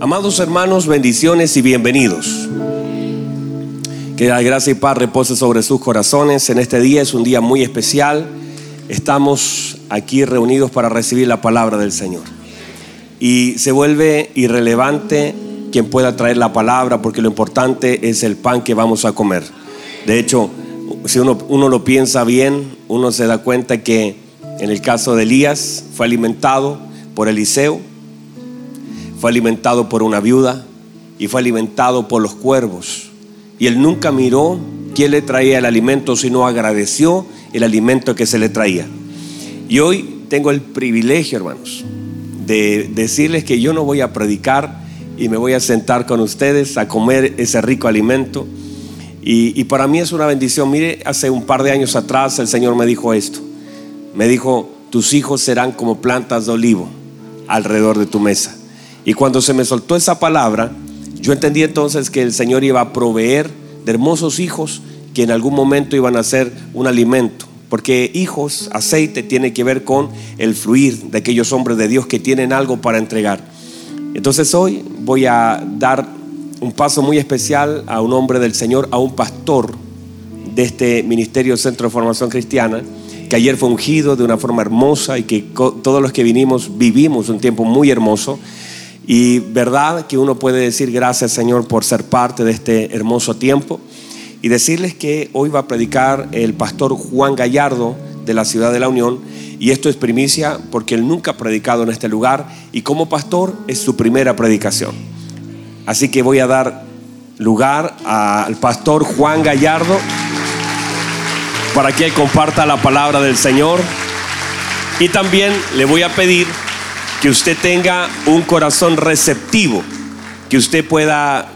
Amados hermanos, bendiciones y bienvenidos. Que la gracia y paz repose sobre sus corazones. En este día es un día muy especial. Estamos aquí reunidos para recibir la palabra del Señor. Y se vuelve irrelevante quien pueda traer la palabra porque lo importante es el pan que vamos a comer. De hecho, si uno, uno lo piensa bien, uno se da cuenta que en el caso de Elías fue alimentado por Eliseo fue alimentado por una viuda y fue alimentado por los cuervos. Y él nunca miró quién le traía el alimento, sino agradeció el alimento que se le traía. Y hoy tengo el privilegio, hermanos, de decirles que yo no voy a predicar y me voy a sentar con ustedes a comer ese rico alimento. Y, y, para mí es una bendición. Mire, hace un par de años atrás el Señor me dijo esto. Me dijo, tus hijos serán como plantas de olivo alrededor de tu mesa. Y cuando se me soltó esa palabra, yo entendí entonces que el Señor iba a proveer de hermosos hijos que en algún momento iban a ser un alimento. Porque hijos, aceite, tiene que ver con el fluir de aquellos hombres de Dios que tienen algo para entregar. Entonces hoy voy a dar un paso muy especial a un hombre del Señor, a un pastor de este Ministerio Centro de Formación Cristiana, que ayer fue ungido de una forma hermosa y que todos los que vinimos vivimos un tiempo muy hermoso. Y verdad que uno puede decir gracias Señor por ser parte de este hermoso tiempo. Y decirles que hoy va a predicar el pastor Juan Gallardo de la ciudad de la Unión. Y esto es primicia porque él nunca ha predicado en este lugar y como pastor es su primera predicación. Así que voy a dar lugar al pastor Juan Gallardo para que comparta la palabra del Señor. Y también le voy a pedir que usted tenga un corazón receptivo, que usted pueda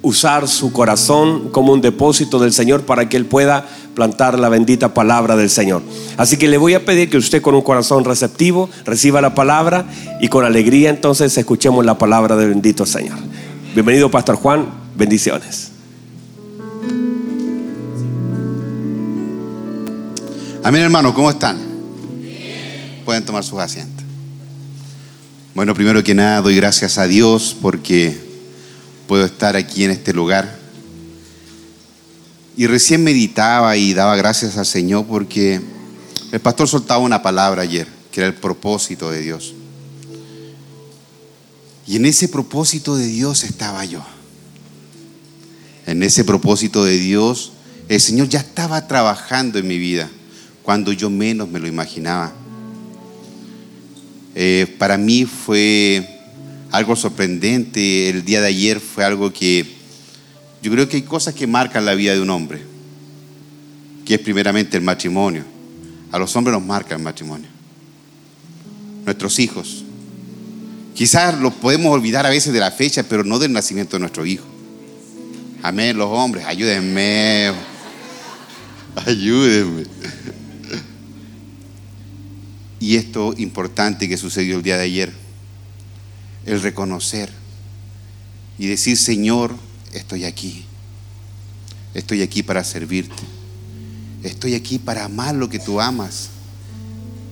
usar su corazón como un depósito del Señor para que Él pueda plantar la bendita palabra del Señor. Así que le voy a pedir que usted con un corazón receptivo reciba la palabra y con alegría entonces escuchemos la palabra del bendito Señor. Bienvenido Pastor Juan, bendiciones. Amén hermano, ¿cómo están? Pueden tomar sus asientos. Bueno, primero que nada doy gracias a Dios porque puedo estar aquí en este lugar. Y recién meditaba y daba gracias al Señor porque el pastor soltaba una palabra ayer, que era el propósito de Dios. Y en ese propósito de Dios estaba yo. En ese propósito de Dios, el Señor ya estaba trabajando en mi vida cuando yo menos me lo imaginaba. Eh, para mí fue algo sorprendente. El día de ayer fue algo que yo creo que hay cosas que marcan la vida de un hombre, que es primeramente el matrimonio. A los hombres nos marca el matrimonio. Nuestros hijos. Quizás los podemos olvidar a veces de la fecha, pero no del nacimiento de nuestro hijo. Amén, los hombres, ayúdenme. Ayúdenme. Y esto importante que sucedió el día de ayer, el reconocer y decir, Señor, estoy aquí. Estoy aquí para servirte. Estoy aquí para amar lo que tú amas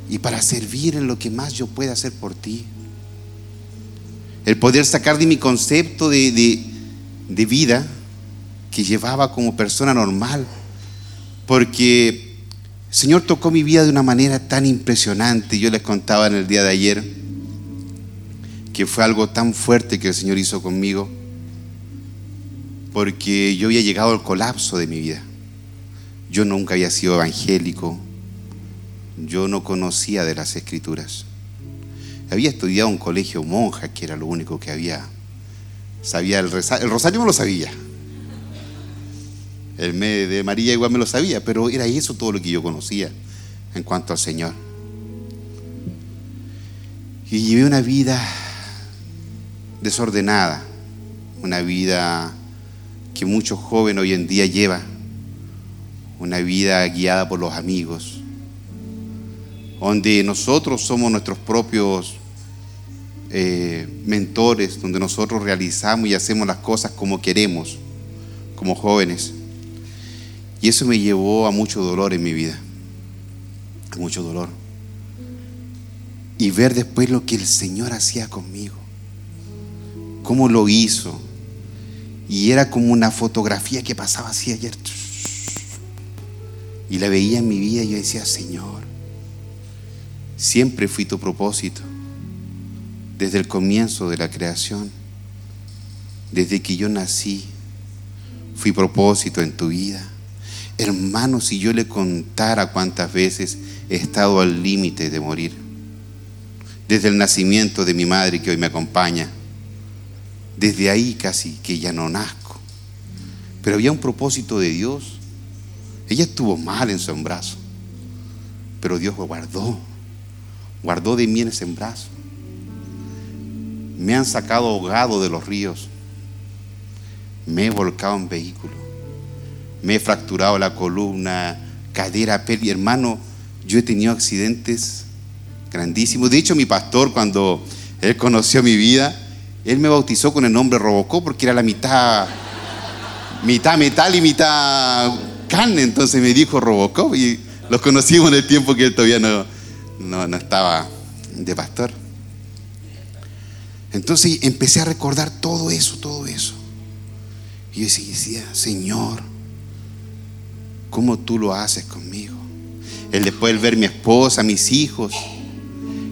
y para servir en lo que más yo pueda hacer por ti. El poder sacar de mi concepto de, de, de vida que llevaba como persona normal. Porque Señor tocó mi vida de una manera tan impresionante. Yo les contaba en el día de ayer que fue algo tan fuerte que el Señor hizo conmigo, porque yo había llegado al colapso de mi vida. Yo nunca había sido evangélico, yo no conocía de las escrituras. Había estudiado en un colegio monja, que era lo único que había. Sabía el, el rosario me lo sabía, el de María igual me lo sabía, pero era eso todo lo que yo conocía en cuanto al Señor. Y llevé una vida desordenada, una vida que muchos jóvenes hoy en día llevan, una vida guiada por los amigos, donde nosotros somos nuestros propios eh, mentores, donde nosotros realizamos y hacemos las cosas como queremos, como jóvenes. Y eso me llevó a mucho dolor en mi vida, a mucho dolor. Y ver después lo que el Señor hacía conmigo, cómo lo hizo. Y era como una fotografía que pasaba así ayer. Y la veía en mi vida y yo decía, Señor, siempre fui tu propósito. Desde el comienzo de la creación, desde que yo nací, fui propósito en tu vida. Hermano, si yo le contara cuántas veces he estado al límite de morir, desde el nacimiento de mi madre que hoy me acompaña, desde ahí casi que ya no nazco, pero había un propósito de Dios. Ella estuvo mal en su embarazo, pero Dios lo guardó, guardó de mí en ese embarazo. Me han sacado ahogado de los ríos, me he volcado en vehículos me he fracturado la columna, cadera, peli. Hermano, yo he tenido accidentes grandísimos. De hecho, mi pastor, cuando él conoció mi vida, él me bautizó con el nombre Robocó porque era la mitad, mitad metal y mitad carne. Entonces me dijo Robocó y los conocimos en el tiempo que él todavía no, no, no estaba de pastor. Entonces empecé a recordar todo eso, todo eso. Y yo decía, Señor, ¿Cómo tú lo haces conmigo? El después de ver mi esposa, mis hijos,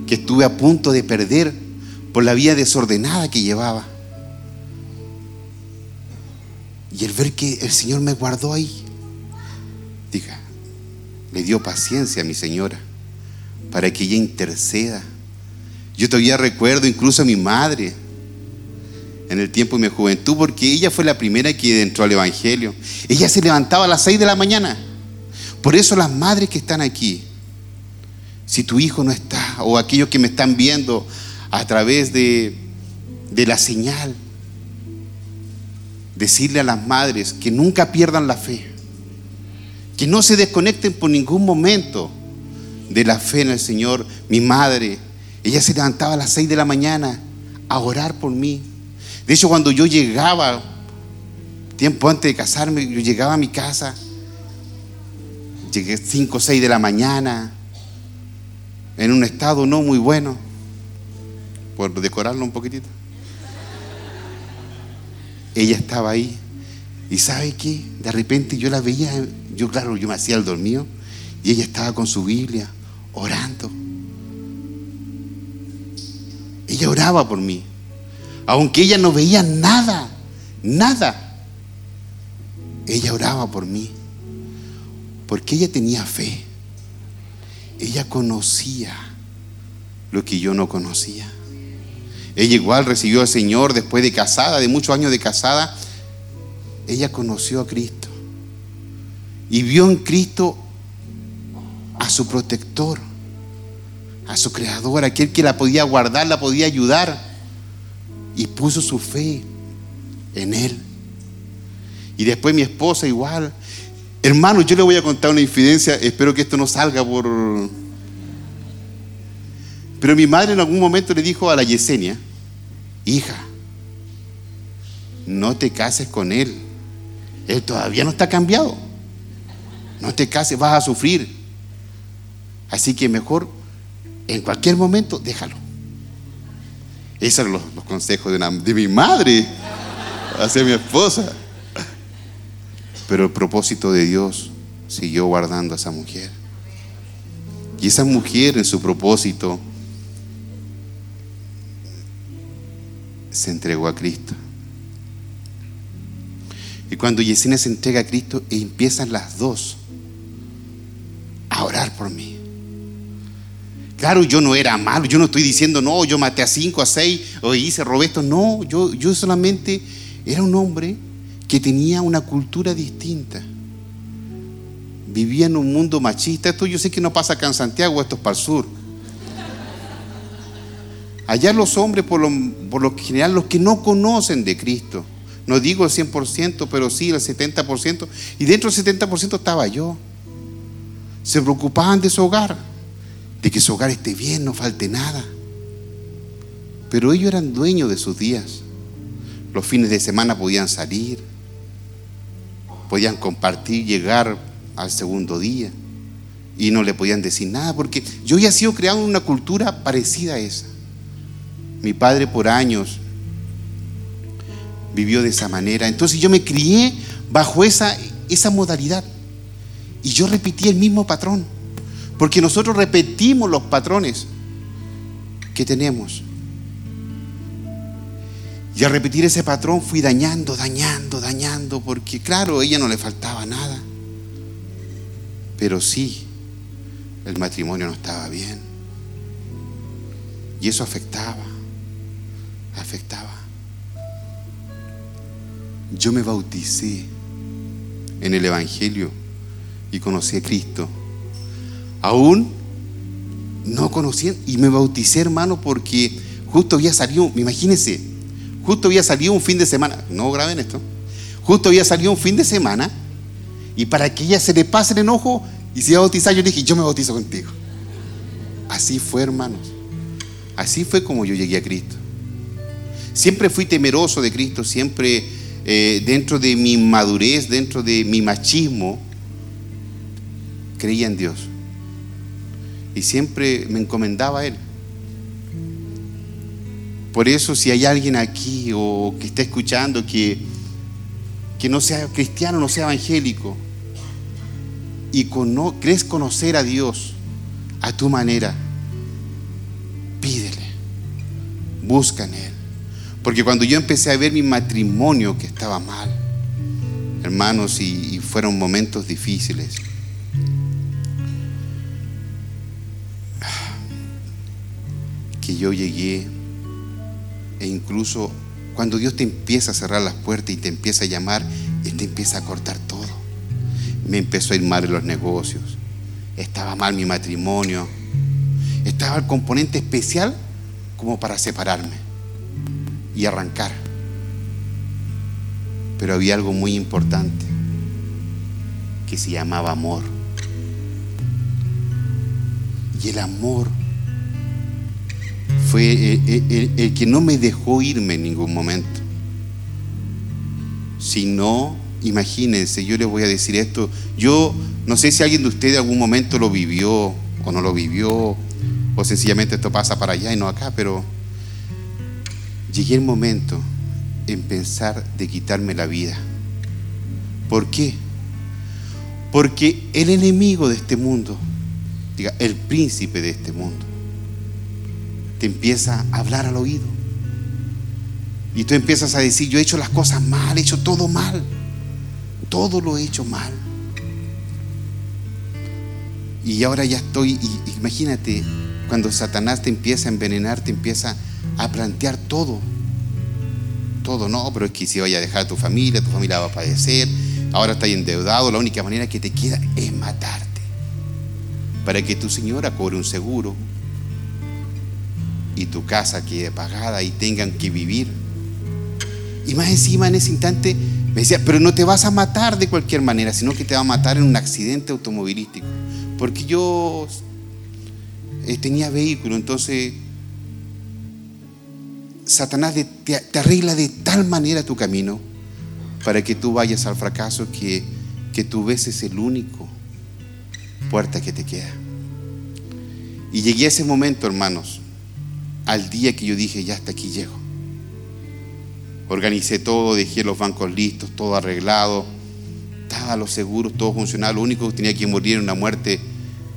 que estuve a punto de perder por la vida desordenada que llevaba. Y el ver que el Señor me guardó ahí. Diga, le dio paciencia a mi señora para que ella interceda. Yo todavía recuerdo incluso a mi madre en el tiempo de mi juventud, porque ella fue la primera que entró al Evangelio. Ella se levantaba a las 6 de la mañana. Por eso las madres que están aquí, si tu hijo no está, o aquellos que me están viendo a través de, de la señal, decirle a las madres que nunca pierdan la fe, que no se desconecten por ningún momento de la fe en el Señor. Mi madre, ella se levantaba a las 6 de la mañana a orar por mí de hecho, cuando yo llegaba, tiempo antes de casarme, yo llegaba a mi casa, llegué 5 o 6 de la mañana, en un estado no muy bueno, por decorarlo un poquitito. Ella estaba ahí. Y sabe qué? De repente yo la veía, yo claro, yo me hacía el dormido, y ella estaba con su Biblia, orando. Ella oraba por mí aunque ella no veía nada, nada, ella oraba por mí, porque ella tenía fe, ella conocía lo que yo no conocía. Ella igual recibió al Señor después de casada, de muchos años de casada, ella conoció a Cristo y vio en Cristo a su protector, a su creador, aquel que la podía guardar, la podía ayudar y puso su fe en Él. Y después mi esposa igual. Hermano, yo le voy a contar una infidencia, espero que esto no salga por... Pero mi madre en algún momento le dijo a la Yesenia, hija, no te cases con él. Él todavía no está cambiado. No te cases, vas a sufrir. Así que mejor, en cualquier momento, déjalo. Esos eran los, consejos de, de mi madre hacia mi esposa. Pero el propósito de Dios siguió guardando a esa mujer. Y esa mujer en su propósito se entregó a Cristo. Y cuando Yesenia se entrega a Cristo, empiezan las dos Claro, yo no era malo, yo no estoy diciendo, no, yo maté a cinco, a seis, o hice, robé esto. No, yo, yo solamente era un hombre que tenía una cultura distinta. Vivía en un mundo machista. Esto yo sé que no pasa acá en Santiago, esto es para el sur. Allá los hombres, por lo, por lo general, los que no conocen de Cristo, no digo el 100%, pero sí el 70%, y dentro del 70% estaba yo. Se preocupaban de su hogar de que su hogar esté bien, no falte nada. Pero ellos eran dueños de sus días. Los fines de semana podían salir, podían compartir, llegar al segundo día y no le podían decir nada porque yo había sido creado en una cultura parecida a esa. Mi padre por años vivió de esa manera. Entonces yo me crié bajo esa, esa modalidad. Y yo repetí el mismo patrón. Porque nosotros repetimos los patrones que tenemos. Y al repetir ese patrón fui dañando, dañando, dañando, porque claro, a ella no le faltaba nada. Pero sí, el matrimonio no estaba bien. Y eso afectaba, afectaba. Yo me bauticé en el Evangelio y conocí a Cristo. Aún no conocía y me bauticé, hermano, porque justo había salido, imagínense, justo había salido un fin de semana, no graben esto, justo había salido un fin de semana y para que ella se le pase el enojo y se iba a bautizar, yo dije, yo me bautizo contigo. Así fue, hermanos. Así fue como yo llegué a Cristo. Siempre fui temeroso de Cristo, siempre eh, dentro de mi madurez, dentro de mi machismo, creía en Dios. Y siempre me encomendaba a Él. Por eso si hay alguien aquí o que está escuchando que, que no sea cristiano, no sea evangélico, y crees conocer a Dios a tu manera, pídele, busca en Él. Porque cuando yo empecé a ver mi matrimonio que estaba mal, hermanos, y fueron momentos difíciles, que yo llegué e incluso cuando Dios te empieza a cerrar las puertas y te empieza a llamar, Él te empieza a cortar todo. Me empezó a ir mal en los negocios, estaba mal mi matrimonio, estaba el componente especial como para separarme y arrancar. Pero había algo muy importante que se llamaba amor. Y el amor fue eh, eh, el, que no me dejó irme en ningún momento. Si no, imagínense, yo les voy a decir esto, yo no sé si alguien de ustedes en algún momento lo vivió o no lo vivió, o sencillamente esto pasa para allá y no acá, pero llegué el momento en pensar de quitarme la vida. ¿Por qué? Porque el enemigo de este mundo, diga, el príncipe de este mundo, te empieza a hablar al oído. Y tú empiezas a decir, yo he hecho las cosas mal, he hecho todo mal. Todo lo he hecho mal. Y ahora ya estoy, imagínate, cuando Satanás te empieza a envenenar, te empieza a plantear todo. Todo, no, pero es que si vaya a dejar a tu familia, tu familia va a padecer, ahora estás endeudado, la única manera que te queda es matarte. Para que tu señora cobre un seguro, y tu casa quede pagada y tengan que vivir. Y más encima en ese instante me decía, pero no te vas a matar de cualquier manera, sino que te va a matar en un accidente automovilístico. Porque yo eh, tenía vehículo, entonces Satanás te, arregla de tal manera tu camino para que tú vayas al fracaso que, que tú ves es el único puerta que te queda. Y llegué a ese momento, hermanos, al día que yo dije, ya hasta aquí llego. Organicé todo, dejé los bancos listos, todo arreglado, estaba los seguros, todo funcionaba. Lo único que tenía que morir era una muerte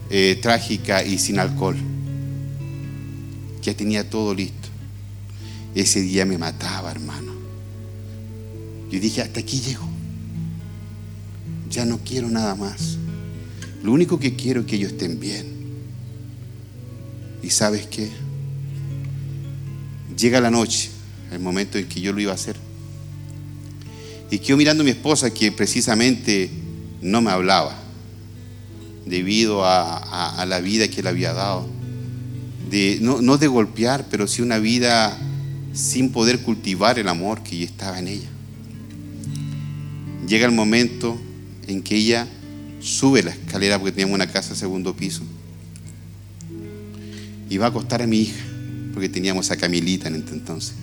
eh, trágica y sin alcohol. Ya tenía todo listo. Ese día me mataba, hermano. Yo dije, hasta aquí llego. Ya no quiero nada más. Lo único que quiero es que ellos estén bien. ¿Y sabes qué? Llega la noche, el momento en que yo lo iba a hacer. Y quedo mirando a mi esposa que precisamente no me hablaba, debido a, la vida que le había dado. No, de golpear, pero sí una vida sin poder cultivar el amor que estaba en ella. Llega el momento en que ella sube la escalera porque teníamos una casa segundo piso y va a acostar a mi hija porque teníamos a Camilita en este entonces.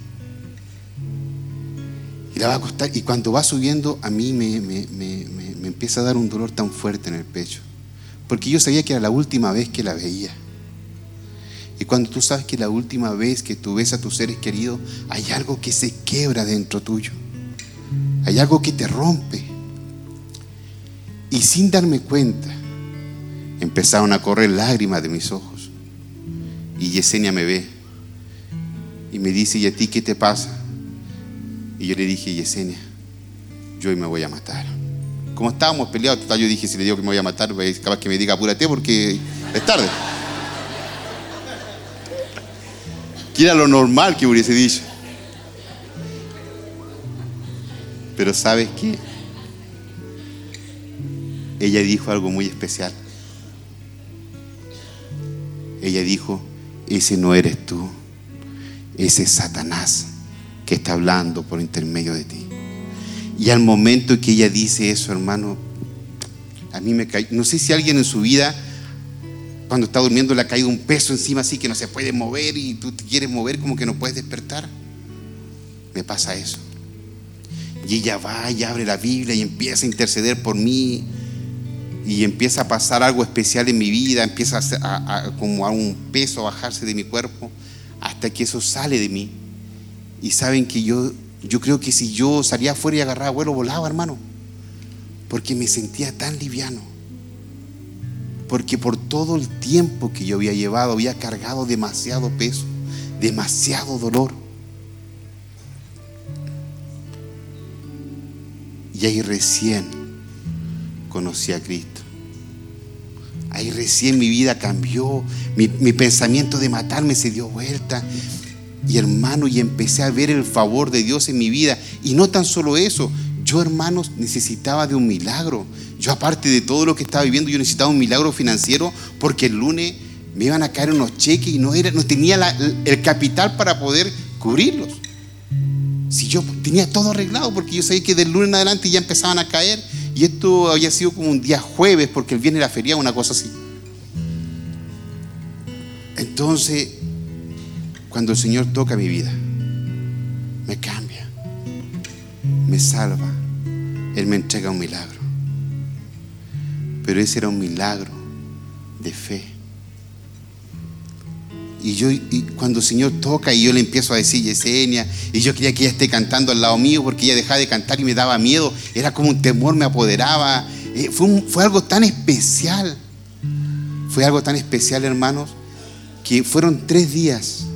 Y la va a acostar, y cuando va subiendo, a mí me, me, empieza a dar un dolor tan fuerte en el pecho. Porque yo sabía que era la última vez que la veía. Y cuando tú sabes que la última vez que tú ves a tus seres queridos, hay algo que se quebra dentro tuyo. Hay algo que te rompe. Y sin darme cuenta, empezaron a correr lágrimas de mis ojos. Y Yesenia me ve y me dice, ¿y a ti qué te pasa? Y yo le dije, Yesenia, yo hoy me voy a matar. Como estábamos peleados, yo dije, si le digo que me voy a matar, pues, capaz que me diga, apúrate porque es tarde. que era lo normal que hubiese dicho. Pero ¿sabes qué? Ella dijo algo muy especial. Ella dijo, ese no eres tú, ese es Satanás que está hablando por intermedio de ti. Y al momento que ella dice eso, hermano, a mí me cae, no sé si alguien en su vida cuando está durmiendo le ha caído un peso encima así que no se puede mover y tú te quieres mover como que no puedes despertar. Me pasa eso. Y ella va y abre la Biblia y empieza a interceder por mí y empieza a pasar algo especial en mi vida, empieza a, como a un peso a bajarse de mi cuerpo hasta que eso sale de mí. Y saben que yo, yo creo que si yo salía afuera y agarraba vuelo, volaba, hermano, porque me sentía tan liviano porque por todo el tiempo que yo había llevado había cargado demasiado peso, demasiado dolor. Y ahí recién conocí a Cristo. Ahí recién mi vida cambió, mi, pensamiento de matarme se dio vuelta. Y hermano, y empecé a ver el favor de Dios en mi vida. Y no tan solo eso, yo hermanos necesitaba de un milagro. Yo aparte de todo lo que estaba viviendo, yo necesitaba un milagro financiero porque el lunes me iban a caer unos cheques y no, era, no tenía el capital para poder cubrirlos. Si yo tenía todo arreglado porque yo sabía que del lunes en adelante ya empezaban a caer y esto había sido como un día jueves porque el viernes era feria, una cosa así. Entonces, cuando el Señor toca mi vida, me cambia, me salva, Él me entrega un milagro. Pero ese era un milagro de fe. Y yo, cuando el Señor toca y yo le empiezo a decir Yesenia, y yo quería que ella esté cantando al lado mío porque ella dejaba de cantar y me daba miedo, era como un temor me apoderaba. Eh, fue, fue algo tan especial, fue algo tan especial, hermanos, que fueron tres días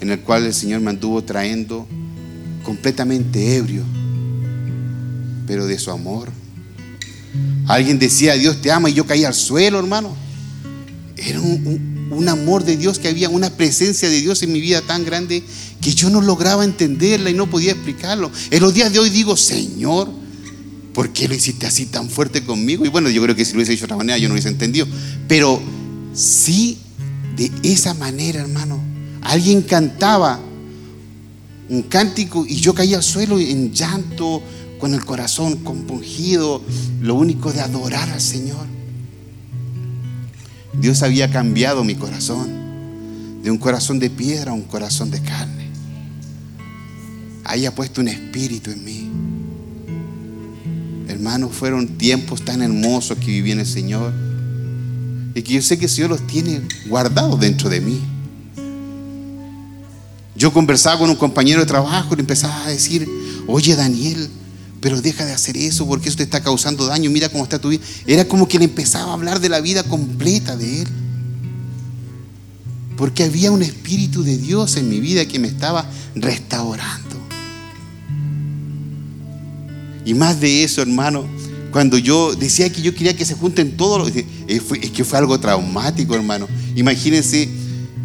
en el cual el Señor me anduvo trayendo completamente ebrio, pero de su amor, Alguien decía, Dios te ama y yo caí al suelo, hermano. Era un, amor de Dios que había, una presencia de Dios en mi vida tan grande que yo no lograba entenderla y no podía explicarlo. En los días de hoy digo, Señor, ¿por qué lo hiciste así tan fuerte conmigo? Y bueno, yo creo que si lo hubiese hecho de otra manera yo no hubiese entendido. Pero sí, de esa manera, hermano, alguien cantaba un cántico y yo caía al suelo en llanto, con el corazón compungido, lo único de adorar al Señor. Dios había cambiado mi corazón de un corazón de piedra a un corazón de carne. Había puesto un espíritu en mí. Hermanos, fueron tiempos tan hermosos que viví en el Señor y que yo sé que el Señor los tiene guardados dentro de mí. Yo conversaba con un compañero de trabajo y le empezaba a decir, oye Daniel, pero deja de hacer eso porque eso te está causando daño, mira cómo está tu vida. Era como que le empezaba a hablar de la vida completa de él. Porque había un espíritu de Dios en mi vida que me estaba restaurando. Y más de eso, hermano, cuando yo decía que yo quería que se junten todos, eh, es que fue algo traumático, hermano. Imagínense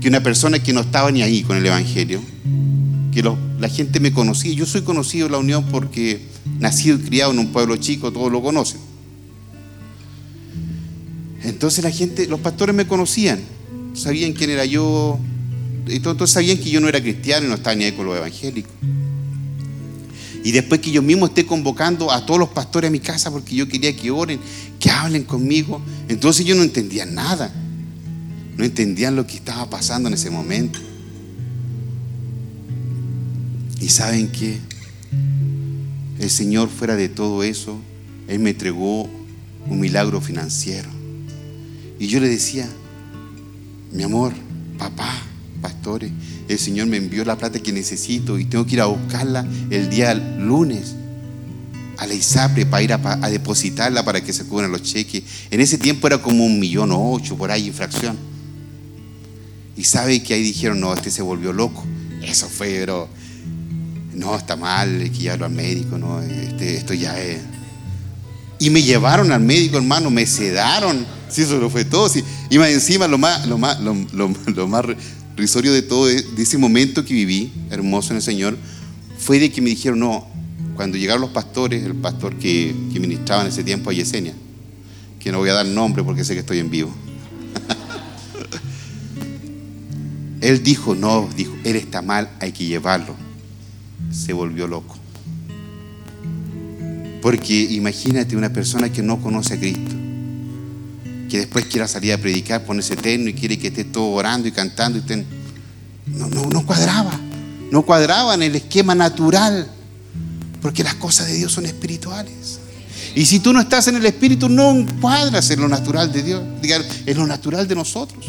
que una persona que no estaba ni ahí con el Evangelio, que la gente me conocía, yo soy conocido en la Unión porque nacido y criado en un pueblo chico, todos lo conocen. Entonces la gente, los pastores me conocían, sabían quién era yo, y todos sabían que yo no era cristiano y no estaba ni ahí con los evangélicos. Y después que yo mismo esté convocando a todos los pastores a mi casa porque yo quería que oren, que hablen conmigo, entonces yo no entendía nada. No entendían lo que estaba pasando en ese momento. Y saben qué? el Señor fuera de todo eso, Él me entregó un milagro financiero. Y yo le decía, mi amor, papá, pastores, el Señor me envió la plata que necesito y tengo que ir a buscarla el día lunes. a la ISAPRE para ir a, depositarla para que se cubran los cheques. En ese tiempo era como un millón ocho por ahí infracción. Y sabe que ahí dijeron, no, este se volvió loco. Eso fue, pero no, está mal, hay que llevarlo al médico, no, este, esto ya es. Y me llevaron al médico, hermano, me sedaron. Sí, eso lo fue todo. Sí. Y más encima, lo más, lo más, lo, más risorio de todo, de ese momento que viví, hermoso en el Señor, fue de que me dijeron, no, cuando llegaron los pastores, el pastor que, que ministraba en ese tiempo a Yesenia, que no voy a dar nombre porque sé que estoy en vivo. Él dijo, no, dijo, él está mal, hay que llevarlo. Se volvió loco. Porque imagínate una persona que no conoce a Cristo, que después quiera salir a predicar, ponerse terno y quiere que esté todo orando y cantando. Y no, no, no cuadraba, no cuadraba en el esquema natural, porque las cosas de Dios son espirituales. Y si tú no estás en el espíritu, no cuadras en lo natural de Dios, en lo natural de nosotros.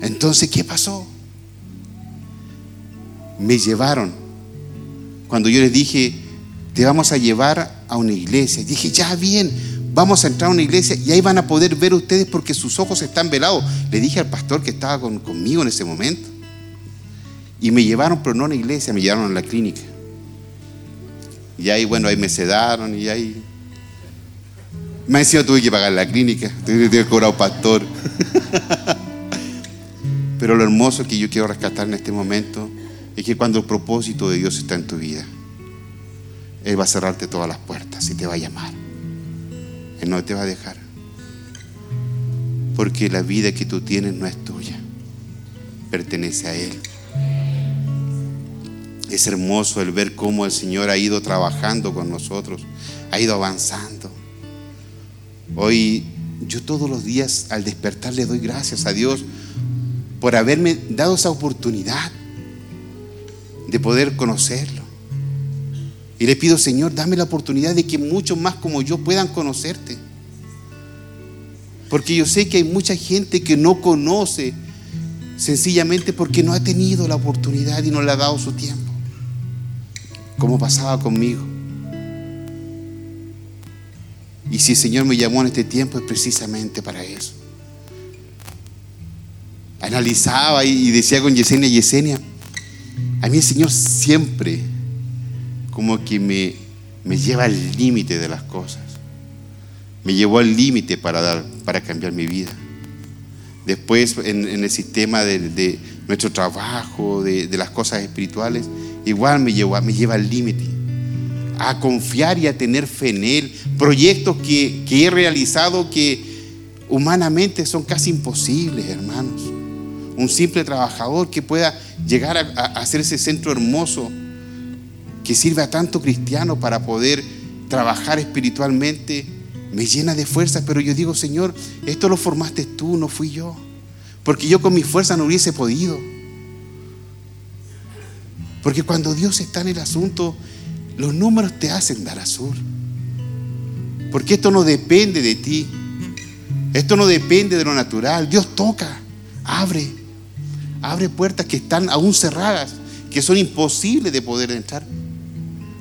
Entonces, ¿qué pasó? Me llevaron. Cuando yo les dije, te vamos a llevar a una iglesia, dije, ya bien, vamos a entrar a una iglesia y ahí van a poder ver ustedes porque sus ojos están velados. Le dije al pastor que estaba conmigo en ese momento. Y me llevaron, pero no a una iglesia, me llevaron a la clínica. Y ahí, bueno, ahí me sedaron y ahí... Me decía, tuve que pagar la clínica, tuve que cobrar pastor. Pero lo hermoso que yo quiero rescatar en este momento es que cuando el propósito de Dios está en tu vida, Él va a cerrarte todas las puertas y te va a llamar. Él no te va a dejar. Porque la vida que tú tienes no es tuya, pertenece a Él. Es hermoso el ver cómo el Señor ha ido trabajando con nosotros, ha ido avanzando. Hoy yo todos los días al despertar le doy gracias a Dios por haberme dado esa oportunidad de poder conocerlo. Y le pido, Señor, dame la oportunidad de que muchos más como yo puedan conocerte. Porque yo sé que hay mucha gente que no conoce sencillamente porque no ha tenido la oportunidad y no le ha dado su tiempo. Como pasaba conmigo. Y si el Señor me llamó en este tiempo es precisamente para eso analizaba y decía con Yesenia, Yesenia, a mí el Señor siempre como que me, me lleva al límite de las cosas. Me llevó al límite para, dar, para cambiar mi vida. Después en, el sistema de, nuestro trabajo, de, las cosas espirituales, igual me, me lleva al límite. A confiar y a tener fe en Él. Proyectos que, que he realizado que humanamente son casi imposibles, hermanos un simple trabajador que pueda llegar a, hacer ese centro hermoso que sirve a tanto cristiano para poder trabajar espiritualmente, me llena de fuerza, pero yo digo, Señor, esto lo formaste tú, no fui yo, porque yo con mi fuerza no hubiese podido. Porque cuando Dios está en el asunto, los números te hacen dar azul. Porque esto no depende de ti. Esto no depende de lo natural. Dios toca, abre. Abre puertas que están aún cerradas, que son imposibles de poder entrar.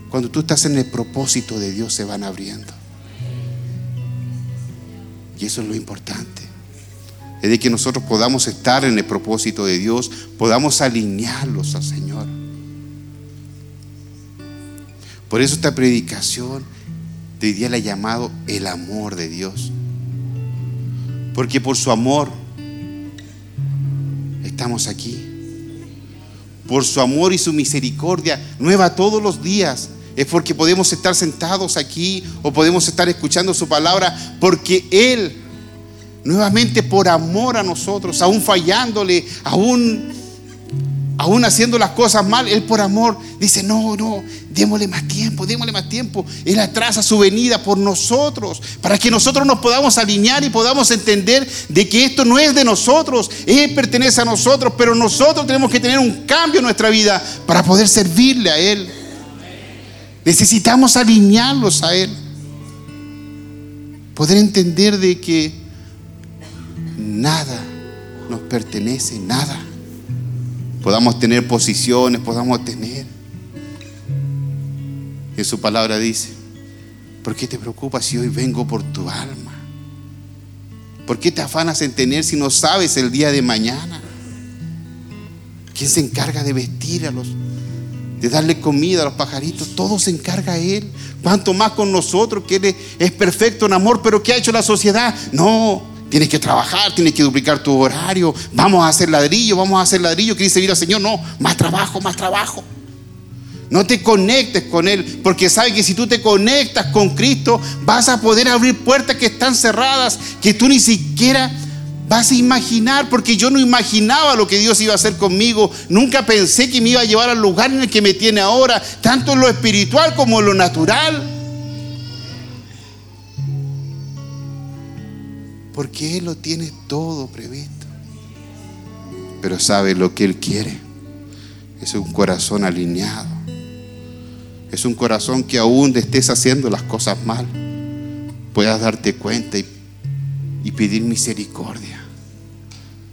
Cuando tú estás en el propósito de Dios se van abriendo. Y eso es lo importante. Es de que nosotros podamos estar en el propósito de Dios, podamos alinearlos al Señor. Por eso esta predicación de hoy día la he llamado el amor de Dios. Porque por su amor estamos aquí. Por su amor y su misericordia, nueva todos los días. Es porque podemos estar sentados aquí o podemos estar escuchando su palabra, porque Él, nuevamente por amor a nosotros, aún fallándole, aún aún haciendo las cosas mal, Él por amor dice, no, no, démosle más tiempo, démosle más tiempo. Él atrasa su venida por nosotros, para que nosotros nos podamos alinear y podamos entender de que esto no es de nosotros, Él pertenece a nosotros, pero nosotros tenemos que tener un cambio en nuestra vida para poder servirle a Él. Necesitamos alinearlos a Él. Poder entender de que nada nos pertenece, nada podamos tener posiciones, podamos tener. En su palabra dice, ¿por qué te preocupas si hoy vengo por tu alma? ¿Por qué te afanas en tener si no sabes el día de mañana? ¿Quién se encarga de vestir a los, de darle comida a los pajaritos? Todo se encarga a Él. ¿Cuánto más con nosotros que Él es perfecto en amor? Pero ¿qué ha hecho la sociedad? No, tienes que trabajar, tienes que duplicar tu horario. Vamos a hacer ladrillo, vamos a hacer ladrillo. ¿Quieres servir al Señor? No, más trabajo, más trabajo. No te conectes con Él, porque sabe que si tú te conectas con Cristo, vas a poder abrir puertas que están cerradas, que tú ni siquiera vas a imaginar, porque yo no imaginaba lo que Dios iba a hacer conmigo. Nunca pensé que me iba a llevar al lugar en el que me tiene ahora, tanto en lo espiritual como en lo natural. Porque Él lo tiene todo previsto. Pero sabe lo que Él quiere. Es un corazón alineado es un corazón que aún estés haciendo las cosas mal, puedas darte cuenta y, y pedir misericordia.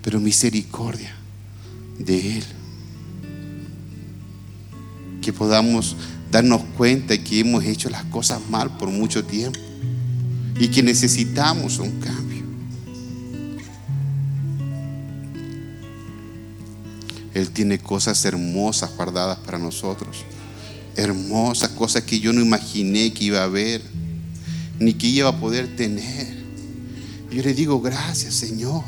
Pero misericordia de Él. Que podamos darnos cuenta que hemos hecho las cosas mal por mucho tiempo y que necesitamos un cambio. Él tiene cosas hermosas guardadas para nosotros hermosas, cosas que yo no imaginé que iba a haber, ni que iba a poder tener. Yo le digo, gracias Señor.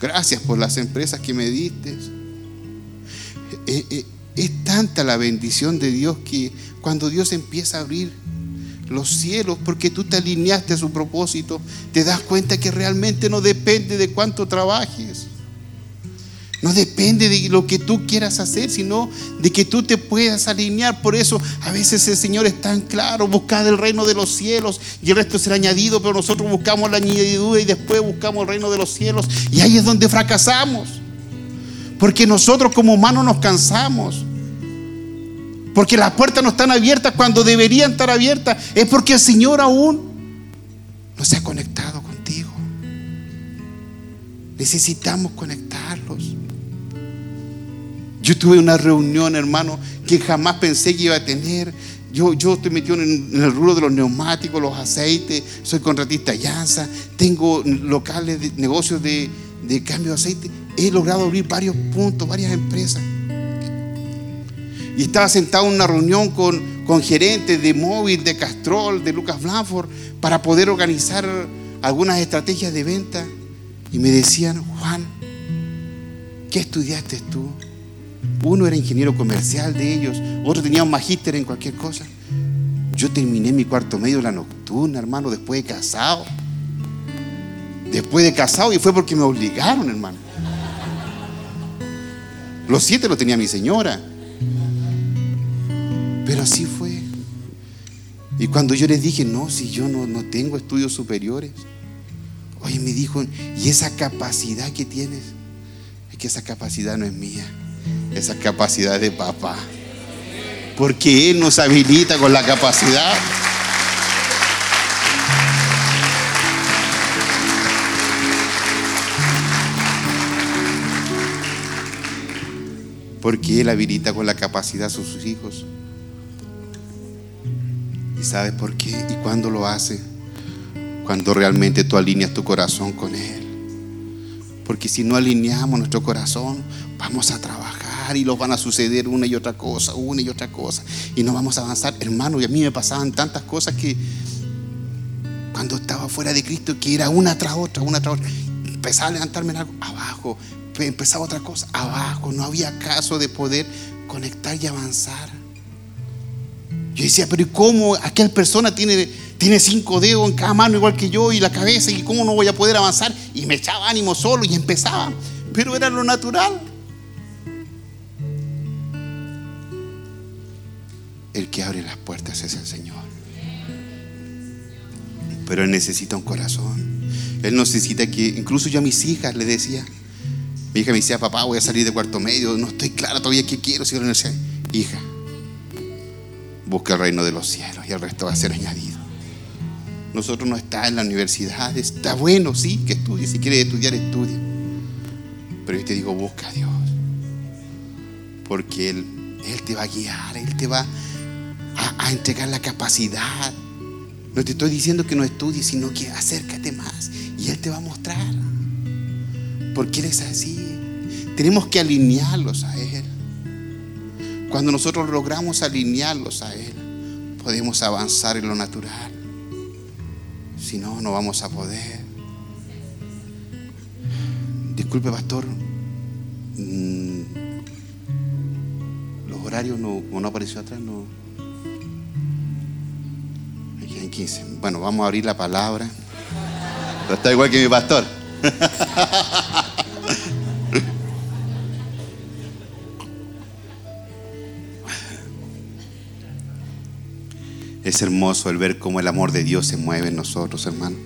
Gracias por las empresas que me diste. Eh, eh, es tanta la bendición de Dios que cuando Dios empieza a abrir los cielos, porque tú te alineaste a su propósito, te das cuenta que realmente no depende de cuánto trabajes. No depende de lo que tú quieras hacer, sino de que tú te puedas alinear. Por eso a veces el Señor es tan claro, buscad el reino de los cielos y el resto será añadido, pero nosotros buscamos la añadidura y después buscamos el reino de los cielos. Y ahí es donde fracasamos. Porque nosotros como humanos nos cansamos. Porque las puertas no están abiertas cuando deberían estar abiertas. Es porque el Señor aún no se ha conectado contigo. Necesitamos conectarlos. Yo tuve una reunión, hermano, que jamás pensé que iba a tener. Yo, yo estoy metido en, el rubro de los neumáticos, los aceites, soy contratista Llanza, tengo locales, de, negocios de, cambio de aceite. He logrado abrir varios puntos, varias empresas. Y estaba sentado en una reunión con, con gerentes de móvil, de Castrol, de Lucas Blanford, para poder organizar algunas estrategias de venta. Y me decían, Juan, ¿qué estudiaste tú? Uno era ingeniero comercial de ellos, otro tenía un magíster en cualquier cosa. Yo terminé mi cuarto medio la nocturna, hermano, después de casado. Después de casado y fue porque me obligaron, hermano. Los siete lo tenía mi señora. Pero así fue. Y cuando yo les dije, no, si yo no, no tengo estudios superiores. Oye, me dijo, ¿y esa capacidad que tienes? Es que esa capacidad no es mía esa capacidad de papá. Porque Él nos habilita con la capacidad. Porque Él habilita con la capacidad a sus hijos. ¿Y sabes por qué? ¿Y cuándo lo hace? Cuando realmente tú alineas tu corazón con Él. Porque si no alineamos nuestro corazón, vamos a trabajar y nos van a suceder una y otra cosa, una y otra cosa. Y no vamos a avanzar. Hermano, y a mí me pasaban tantas cosas que cuando estaba fuera de Cristo, que era una tras otra, una tras otra, empezaba a levantarme en algo, abajo, empezaba otra cosa, abajo. No había caso de poder conectar y avanzar. Yo decía, pero ¿y cómo aquella persona tiene tiene cinco dedos en cada mano igual que yo y la cabeza y cómo no voy a poder avanzar. Y me echaba ánimo solo y empezaba. Pero era lo natural. El que abre las puertas es el Señor. Pero Él necesita un corazón. Él necesita que, incluso yo a mis hijas le decía, mi hija me decía, papá, voy a salir de cuarto medio, no estoy clara todavía qué quiero, si Hija, busca el reino de los cielos y el resto va a ser añadido. Nosotros no está en la universidad, está bueno, sí, que estudie, si quiere estudiar, estudia. Pero yo te digo, busca a Dios. Porque Él, Él te va a guiar, Él te va a entregar la capacidad. No te estoy diciendo que no estudies, sino que acércate más y Él te va a mostrar. Porque Él es así. Tenemos que alinearlos a Él. Cuando nosotros logramos alinearlos a Él, podemos avanzar en lo natural. Si no, no vamos a poder. Disculpe, pastor. Mm, los horarios no, como no apareció atrás, no. Aquí hay 15. Bueno, vamos a abrir la palabra. Pero está igual que mi pastor. Es hermoso el ver cómo el amor de Dios se mueve en nosotros, hermano.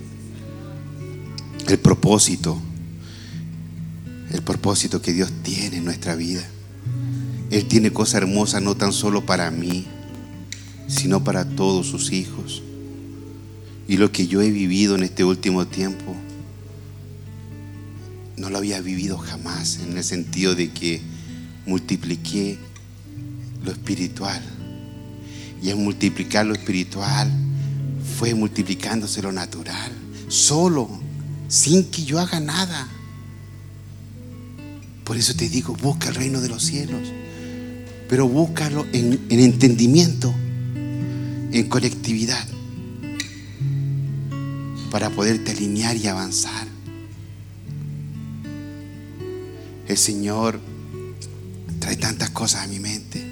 El propósito, el propósito que Dios tiene en nuestra vida. Él tiene cosas hermosas no tan solo para mí, sino para todos sus hijos. Y lo que yo he vivido en este último tiempo, no lo había vivido jamás, en el sentido de que multipliqué lo espiritual y al multiplicar lo espiritual, fue multiplicándose lo natural, solo, sin que yo haga nada. Por eso te digo, busca el reino de los cielos, pero búscalo en, en entendimiento, en colectividad, para poderte alinear y avanzar. El Señor trae tantas cosas a mi mente.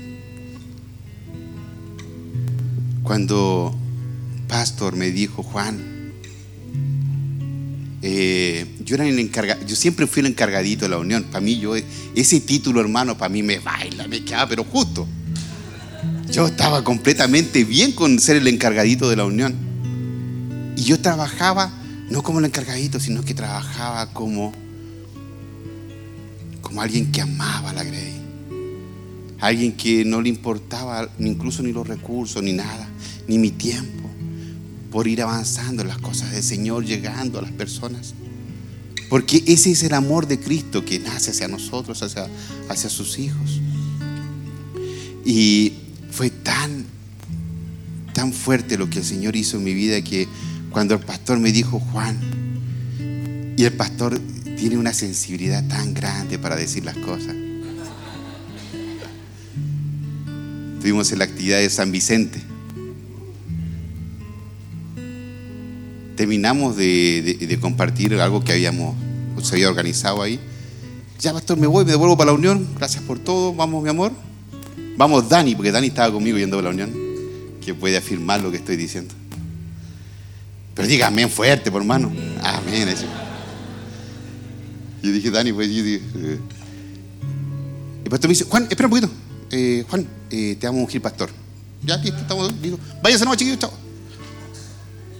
Cuando Pastor me dijo, Juan, eh, yo era el encargado, yo siempre fui el encargadito de la unión. Para mí, yo, ese título, hermano, para mí me baila, me queda, pero justo. Yo estaba completamente bien con ser el encargadito de la unión. Y yo trabajaba no como el encargadito, sino que trabajaba como, como alguien que amaba la Grey. Alguien que no le importaba incluso ni los recursos, ni nada, ni mi tiempo, por ir avanzando en las cosas del Señor, llegando a las personas. Porque ese es el amor de Cristo que nace hacia nosotros, hacia, hacia sus hijos. Y fue tan, tan fuerte lo que el Señor hizo en mi vida que cuando el pastor me dijo, Juan, y el pastor tiene una sensibilidad tan grande para decir las cosas. Estuvimos en la actividad de San Vicente. Terminamos de, compartir algo que habíamos, se había organizado ahí. Ya, pastor, me voy, me devuelvo para la unión. Gracias por todo. Vamos, mi amor. Vamos, Dani, porque Dani estaba conmigo yendo a la unión, que puede afirmar lo que estoy diciendo. Pero diga amén fuerte, por hermano. Amén. Yo dije, Dani, pues yo dije, eh". El pastor me dice, Juan, espera un poquito. Eh, Juan, eh, te amo a ungir pastor. Ya, aquí estamos. Digo, váyase nomás, chiquillos, chao.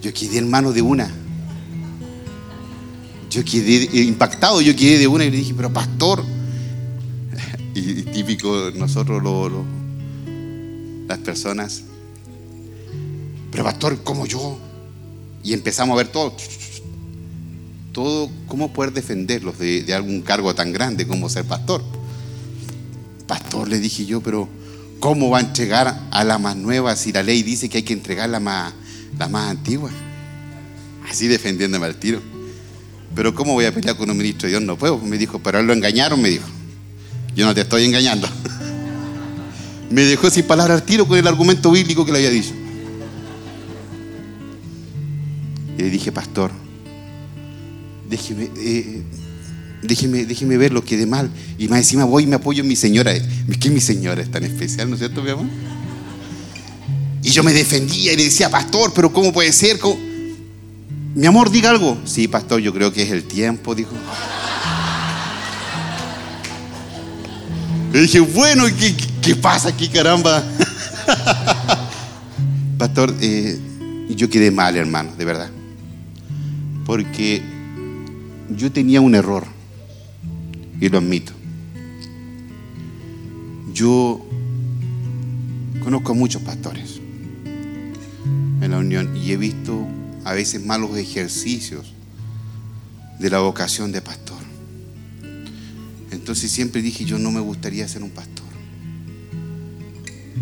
Yo quedé hermano de una. Yo quedé impactado, yo quedé de una y le dije, pero pastor. Y, típico nosotros, las personas. Pero pastor, como yo. Y empezamos a ver todo. Todo, cómo poder defenderlos de, de algún cargo tan grande como ser pastor. Pastor, le dije yo, pero ¿cómo va a entregar a la más nueva si la ley dice que hay que entregar la más, la más antigua? Así defendiéndome al tiro. Pero ¿cómo voy a pelear con un ministro de Dios? No puedo. Me dijo, pero él lo engañaron, me dijo. Yo no te estoy engañando. me dejó sin palabra al tiro con el argumento bíblico que le había dicho. Y le dije, pastor, déjeme, eh, déjeme, déjeme ver lo que de mal. Y más encima voy y me apoyo en mi señora. Que mi señora es tan especial, ¿no es cierto, mi amor? Y yo me defendía y le decía, pastor, pero ¿cómo puede ser? Mi amor, diga algo. Sí, pastor, yo creo que es el tiempo, dijo. Le dije, bueno, ¿qué, qué pasa aquí, caramba? pastor, eh, yo quedé mal, hermano, de verdad. Porque yo tenía un error y lo admito. Yo conozco a muchos pastores en la unión y he visto a veces malos ejercicios de la vocación de pastor. Entonces siempre dije, yo no me gustaría ser un pastor.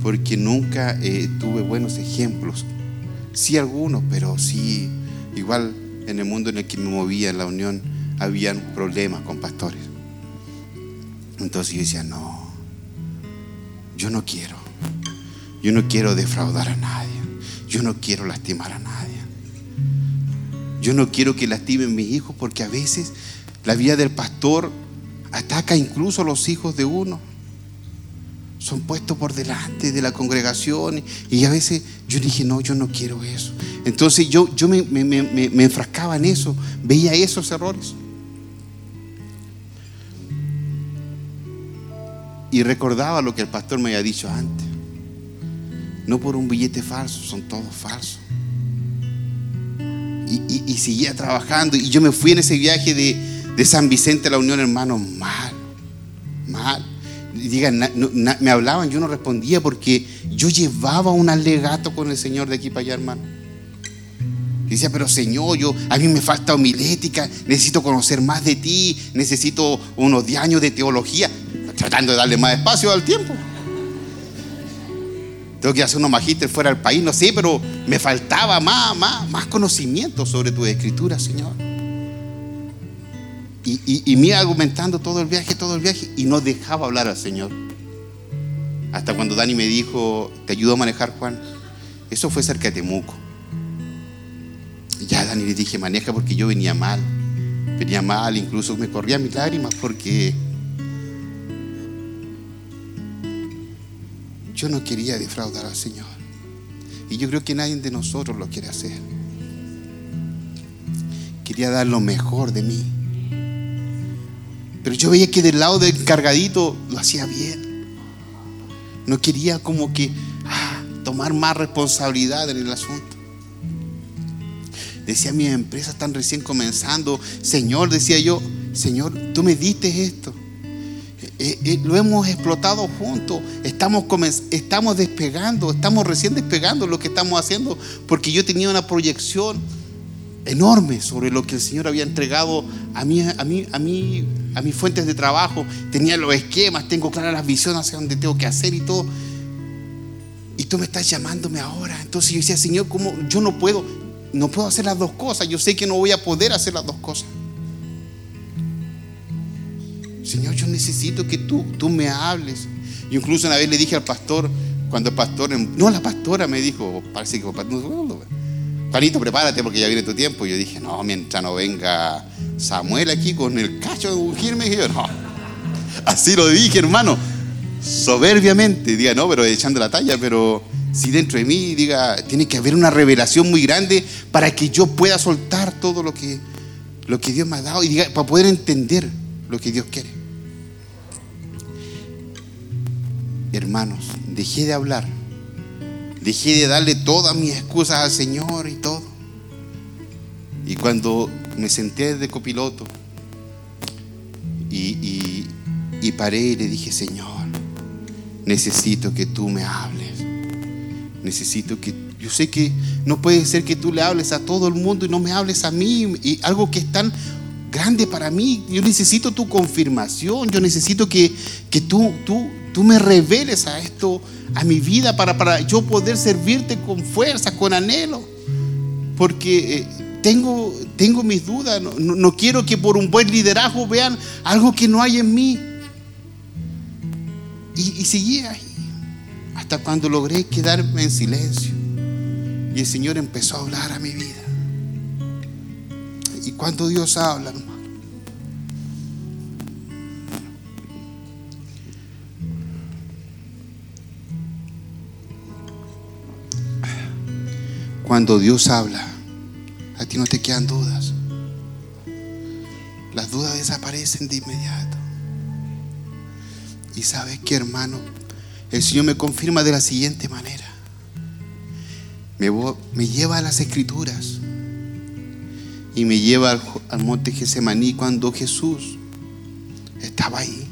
porque nunca eh, tuve buenos ejemplos. Sí algunos, pero sí, igual en el mundo en el que me movía en la unión, habían problemas con pastores. Entonces yo decía, no, yo no quiero, yo no quiero defraudar a nadie, yo no quiero lastimar a nadie. Yo no quiero que lastimen mis hijos porque a veces la vida del pastor ataca incluso a los hijos de uno. Son puestos por delante de la congregación y a veces yo dije, no, yo no quiero eso. Entonces yo, yo me, me enfrascaba en eso, veía esos errores. Y recordaba lo que el pastor me había dicho antes. No por un billete falso, son todos falsos y, seguía trabajando. Y yo me fui en ese viaje de, San Vicente a la Unión, hermano, mal, mal. Digan, me hablaban, yo no respondía porque yo llevaba un alegato con el Señor de aquí para allá, hermano. Y decía, pero Señor, yo, a mí me falta homilética, necesito conocer más de ti, necesito unos 10 años de teología, tratando de darle más espacio al tiempo. Tengo que hacer unos magíster fuera del país, no sé, pero me faltaba más, más, más conocimiento sobre tu escritura, Señor. Y, y, me iba argumentando todo el viaje, todo el viaje, y no dejaba hablar al Señor. Hasta cuando Dani me dijo, ¿te ayudo a manejar, Juan? Eso fue cerca de Temuco. Ya Dani le dije, maneja porque yo venía mal. Venía mal, incluso me corría mis lágrimas porque yo no quería defraudar al Señor. Y yo creo que nadie de nosotros lo quiere hacer. Quería dar lo mejor de mí. Pero yo veía que del lado del cargadito lo hacía bien. No quería como que ah, tomar más responsabilidad en el asunto. Decía, mis empresas están recién comenzando. Señor, decía yo, Señor, tú me diste esto. Eh, eh, lo hemos explotado juntos, estamos, estamos despegando, estamos recién despegando lo que estamos haciendo, porque yo tenía una proyección enorme sobre lo que el Señor había entregado a mí, a mí, a mí, a mis fuentes de trabajo, tenía los esquemas, tengo claras las visiones hacia dónde tengo que hacer y todo. Y tú me estás llamándome ahora. Entonces yo decía, Señor, ¿cómo yo no puedo? No puedo hacer las dos cosas. Yo sé que no voy a poder hacer las dos cosas. Señor, yo necesito que tú, tú me hables. Yo incluso una vez le dije al pastor, cuando el pastor, no, la pastora me dijo, parece que Juanito, prepárate porque ya viene tu tiempo. Y yo dije, no, mientras no venga Samuel aquí con el cacho de ungirme, yo. Así lo dije, hermano, soberbiamente. Diga, no, pero echando la talla, pero si dentro de mí, diga, tiene que haber una revelación muy grande para que yo pueda soltar todo lo que, lo que Dios me ha dado y diga, para poder entender lo que Dios quiere. Hermanos, dejé de hablar, dejé de darle todas mis excusas al Señor y todo. Y cuando me senté de copiloto y, y paré y le dije, Señor, necesito que tú me hables. Necesito que, yo sé que no puede ser que tú le hables a todo el mundo y no me hables a mí. Y algo que es tan grande para mí. Yo necesito tu confirmación. Yo necesito que, que tú, tú, tú me reveles a esto, a mi vida, para, para yo poder servirte con fuerza, con anhelo. Porque eh, tengo, tengo mis dudas. No, quiero que por un buen liderazgo vean algo que no hay en mí. Y, y seguí ahí. Hasta cuando logré quedarme en silencio. Y el Señor empezó a hablar a mi vida. Y cuando Dios habla, Cuando Dios habla, a ti no te quedan dudas. Las dudas desaparecen de inmediato. Y sabes que, hermano, el Señor me confirma de la siguiente manera. Me, lleva a las escrituras y me lleva al, monte Gesemaní cuando Jesús estaba ahí.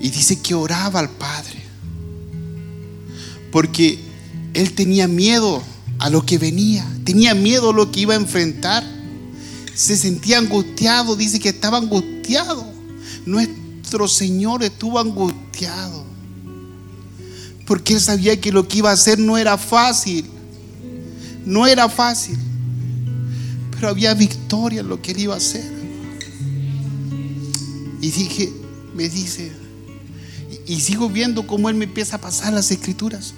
Y dice que oraba al Padre. Porque él tenía miedo a lo que venía, tenía miedo a lo que iba a enfrentar. Se sentía angustiado, dice que estaba angustiado. Nuestro Señor estuvo angustiado. Porque él sabía que lo que iba a hacer no era fácil. No era fácil. Pero había victoria en lo que él iba a hacer. Y dije, me dice, y sigo viendo cómo él me empieza a pasar las escrituras.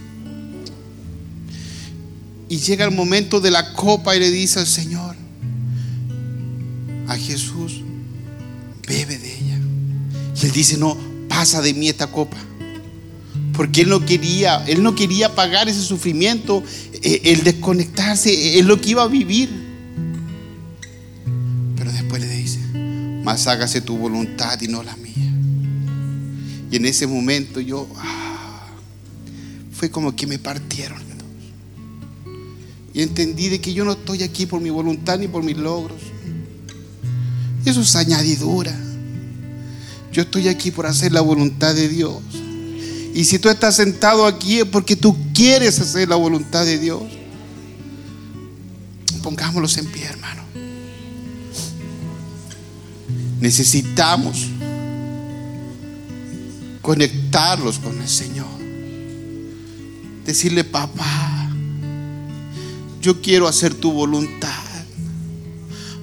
Y llega el momento de la copa y le dice al Señor, a Jesús, bebe de ella. Y él dice, no, pasa de mí esta copa. Porque él no quería, él no quería pagar ese sufrimiento, eh, el desconectarse, es lo que iba a vivir. Pero después le dice, más hágase tu voluntad y no la mía. Y en ese momento yo, ah, fue como que me partieron. Y entendí de que yo no estoy aquí por mi voluntad ni por mis logros. Eso es añadidura. Yo estoy aquí por hacer la voluntad de Dios. Y si tú estás sentado aquí es porque tú quieres hacer la voluntad de Dios. Pongámoslos en pie, hermano. Necesitamos conectarlos con el Señor. Decirle, papá, yo quiero hacer tu voluntad.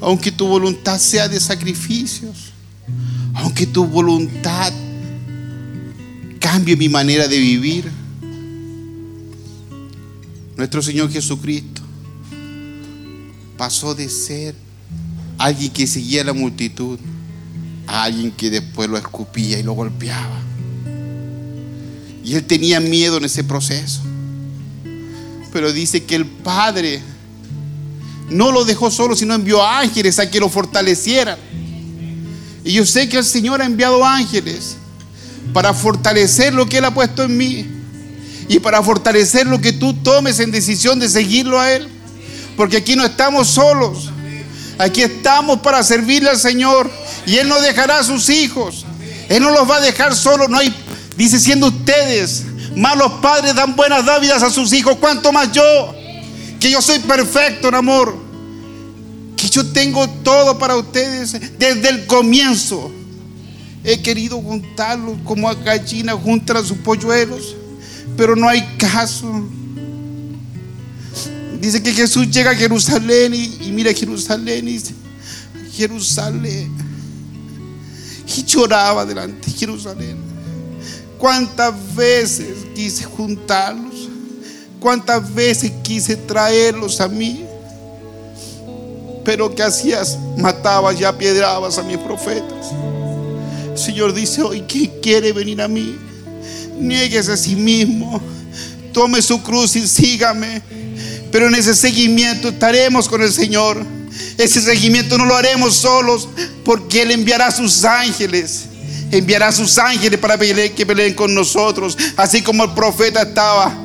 Aunque tu voluntad sea de sacrificios. Aunque tu voluntad cambie mi manera de vivir. Nuestro Señor Jesucristo pasó de ser alguien que seguía a la multitud a alguien que después lo escupía y lo golpeaba. Y él tenía miedo en ese proceso. Pero dice que el Padre no lo dejó solo, sino envió ángeles a que lo fortalecieran. Y yo sé que el Señor ha enviado ángeles para fortalecer lo que Él ha puesto en mí. Y para fortalecer lo que tú tomes en decisión de seguirlo a Él. Porque aquí no estamos solos. Aquí estamos para servirle al Señor. Y Él no dejará a sus hijos. Él no los va a dejar solos. No hay, dice, siendo ustedes malos padres dan buenas dávidas a sus hijos. ¿Cuánto más yo? Que yo soy perfecto en amor. Que yo tengo todo para ustedes desde el comienzo. He querido juntarlos como a gallina juntan a sus polluelos, pero no hay caso. Dice que Jesús llega a Jerusalén y, mira Jerusalén y dice, Jerusalén. Y lloraba delante de Jerusalén. ¿Cuántas veces quise juntarlos? ¿Cuántas veces quise traerlos a mí? Pero que hacías? Matabas y apiedrabas a mis profetas. Señor dice hoy, ¿quién quiere venir a mí? Nieguese a sí mismo. Tome su cruz y sígame. Pero en ese seguimiento estaremos con el Señor. Ese seguimiento no lo haremos solos porque Él enviará a sus ángeles. Enviará a sus ángeles para que peleen con nosotros. Así como el profeta estaba,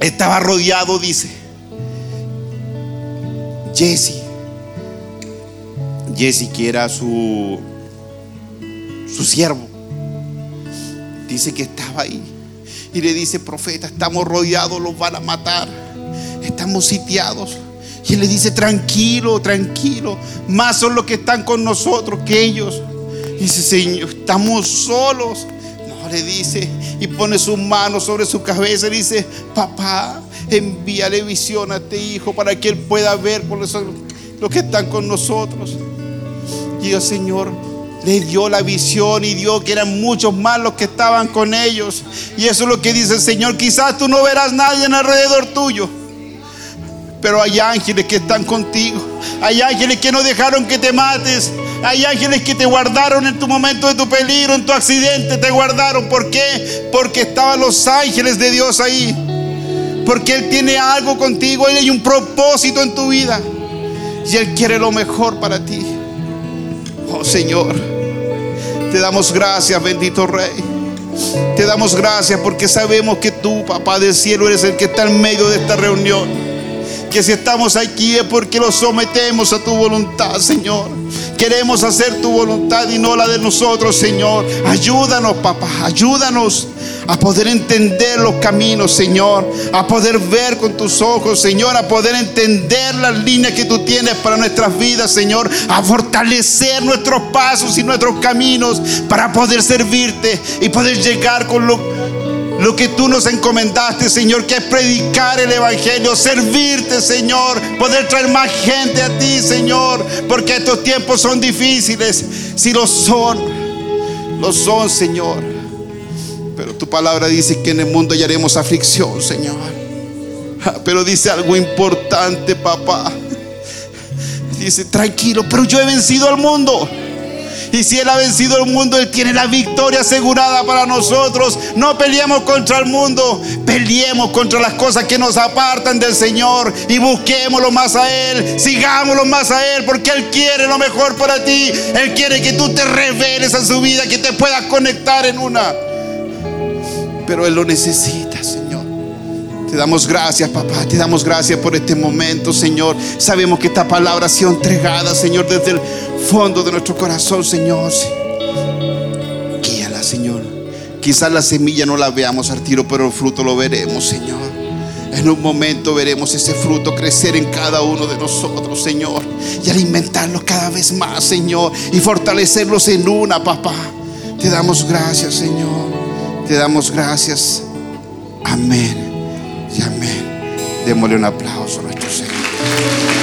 estaba rodeado, dice. Jesse. Jesse que era su su siervo, dice que estaba ahí. Y le dice, profeta, estamos rodeados, los van a matar. Estamos sitiados. Y él le dice, tranquilo, tranquilo. Más son los que están con nosotros que ellos. Dice, Señor, estamos solos. No, le dice, y pone sus manos sobre su cabeza y dice, papá, envíale visión a este hijo para que él pueda ver por los, los que están con nosotros. Y yo, Señor, le dio la visión y dio que eran muchos más los que estaban con ellos. Y eso es lo que dice el Señor. Quizás tú no verás nadie en alrededor tuyo. Pero hay ángeles que están contigo. Hay ángeles que no dejaron que te mates. Hay ángeles que te guardaron en tu momento de tu peligro, en tu accidente. Te guardaron. ¿Por qué? Porque estaban los ángeles de Dios ahí. Porque Él tiene algo contigo. Él hay un propósito en tu vida. Y Él quiere lo mejor para ti. Oh Señor. Te damos gracias, bendito Rey. Te damos gracias porque sabemos que tú, papá del cielo, eres el que está en medio de esta reunión. Que si estamos aquí es porque lo sometemos a tu voluntad, Señor. Queremos hacer tu voluntad y no la de nosotros, Señor. Ayúdanos, papá, ayúdanos a poder entender los caminos, Señor, a poder ver con tus ojos, Señor, a poder entender las líneas que tú tienes para nuestras vidas, Señor, a fortalecer nuestros pasos y nuestros caminos para poder servirte y poder llegar con lo lo que tú nos encomendaste, Señor, que es predicar el Evangelio, servirte, Señor, poder traer más gente a ti, Señor, porque estos tiempos son difíciles, si lo son, lo son, Señor. Pero tu palabra dice que en el mundo hallaremos aflicción, Señor. Pero dice algo importante, papá. Dice, tranquilo, pero yo he vencido al mundo. Y si Él ha vencido el mundo, Él tiene la victoria asegurada para nosotros. No peleemos contra el mundo, peleemos contra las cosas que nos apartan del Señor y busquémoslo más a Él, sigámoslo más a Él, porque Él quiere lo mejor para ti. Él quiere que tú te reveles a su vida, que te puedas conectar en una. Pero Él lo necesita. Te damos gracias, papá. Te damos gracias por este momento, Señor. Sabemos que esta palabra ha sido entregada, Señor, desde el fondo de nuestro corazón, Señor. Guíala, Señor. Quizás la semilla no la veamos al tiro, pero el fruto lo veremos, Señor. En un momento veremos ese fruto crecer en cada uno de nosotros, Señor. Y alimentarlos cada vez más, Señor. Y fortalecerlos en una, papá. Te damos gracias, Señor. Te damos gracias. Amén. Y amén. Démosle un aplauso a nuestro Señor.